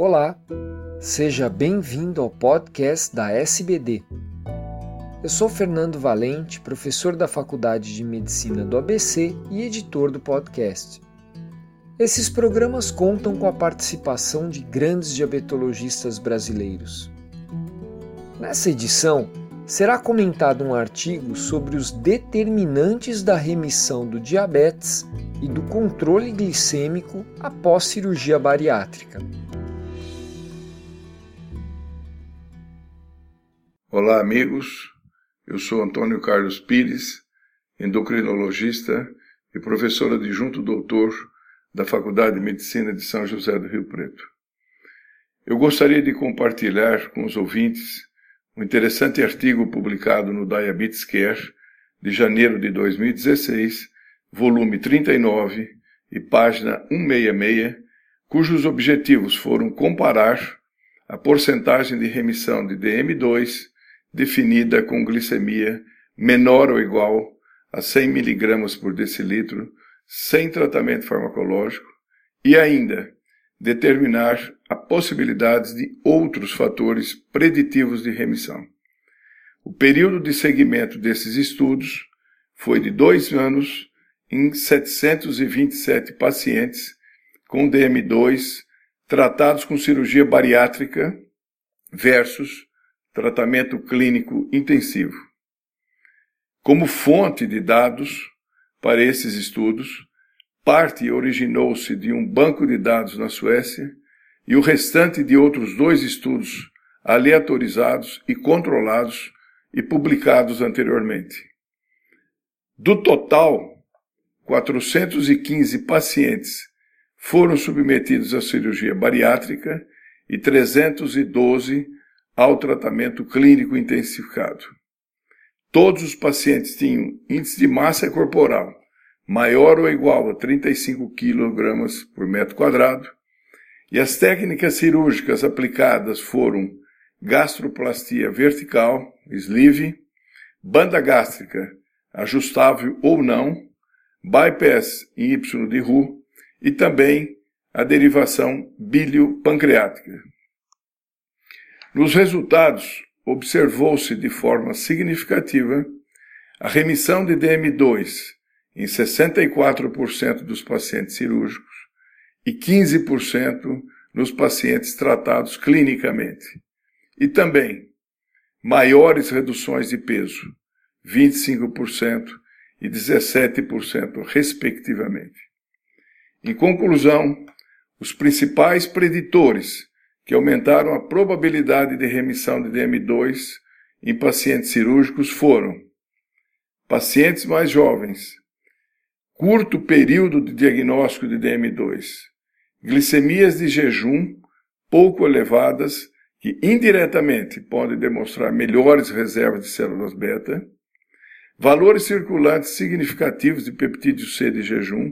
Olá, seja bem-vindo ao podcast da SBD. Eu sou Fernando Valente, professor da Faculdade de Medicina do ABC e editor do podcast. Esses programas contam com a participação de grandes diabetologistas brasileiros. Nessa edição, será comentado um artigo sobre os determinantes da remissão do diabetes e do controle glicêmico após cirurgia bariátrica. Olá, amigos. Eu sou Antônio Carlos Pires, endocrinologista e professor adjunto doutor da Faculdade de Medicina de São José do Rio Preto. Eu gostaria de compartilhar com os ouvintes um interessante artigo publicado no Diabetes Care de janeiro de 2016, volume 39 e página 166, cujos objetivos foram comparar a porcentagem de remissão de DM2 definida com glicemia menor ou igual a 100 mg por decilitro, sem tratamento farmacológico, e ainda determinar a possibilidade de outros fatores preditivos de remissão. O período de seguimento desses estudos foi de dois anos em 727 pacientes com DM2 tratados com cirurgia bariátrica versus tratamento clínico intensivo. Como fonte de dados para esses estudos, parte originou-se de um banco de dados na Suécia e o restante de outros dois estudos aleatorizados e controlados e publicados anteriormente. Do total, 415 pacientes foram submetidos à cirurgia bariátrica e 312 ao tratamento clínico intensificado. Todos os pacientes tinham índice de massa corporal maior ou igual a 35 kg por metro quadrado, e as técnicas cirúrgicas aplicadas foram gastroplastia vertical, sleeve, banda gástrica ajustável ou não, bypass em Y de Roux e também a derivação bilio-pancreática. Nos resultados, observou-se de forma significativa a remissão de DM2 em 64% dos pacientes cirúrgicos e 15% nos pacientes tratados clinicamente. E também maiores reduções de peso, 25% e 17%, respectivamente. Em conclusão, os principais preditores que aumentaram a probabilidade de remissão de DM2 em pacientes cirúrgicos foram pacientes mais jovens, curto período de diagnóstico de DM2, glicemias de jejum pouco elevadas que indiretamente podem demonstrar melhores reservas de células beta, valores circulantes significativos de peptídeo C de jejum.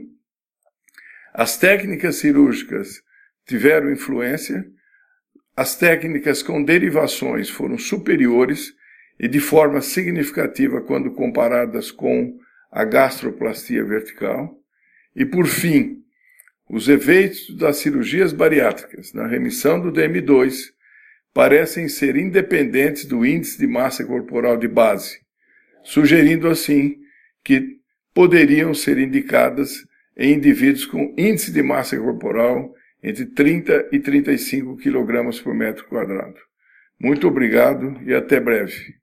As técnicas cirúrgicas tiveram influência as técnicas com derivações foram superiores e de forma significativa quando comparadas com a gastroplastia vertical. E, por fim, os efeitos das cirurgias bariátricas na remissão do DM2 parecem ser independentes do índice de massa corporal de base, sugerindo assim que poderiam ser indicadas em indivíduos com índice de massa corporal entre 30 e 35 kg por metro quadrado. Muito obrigado e até breve.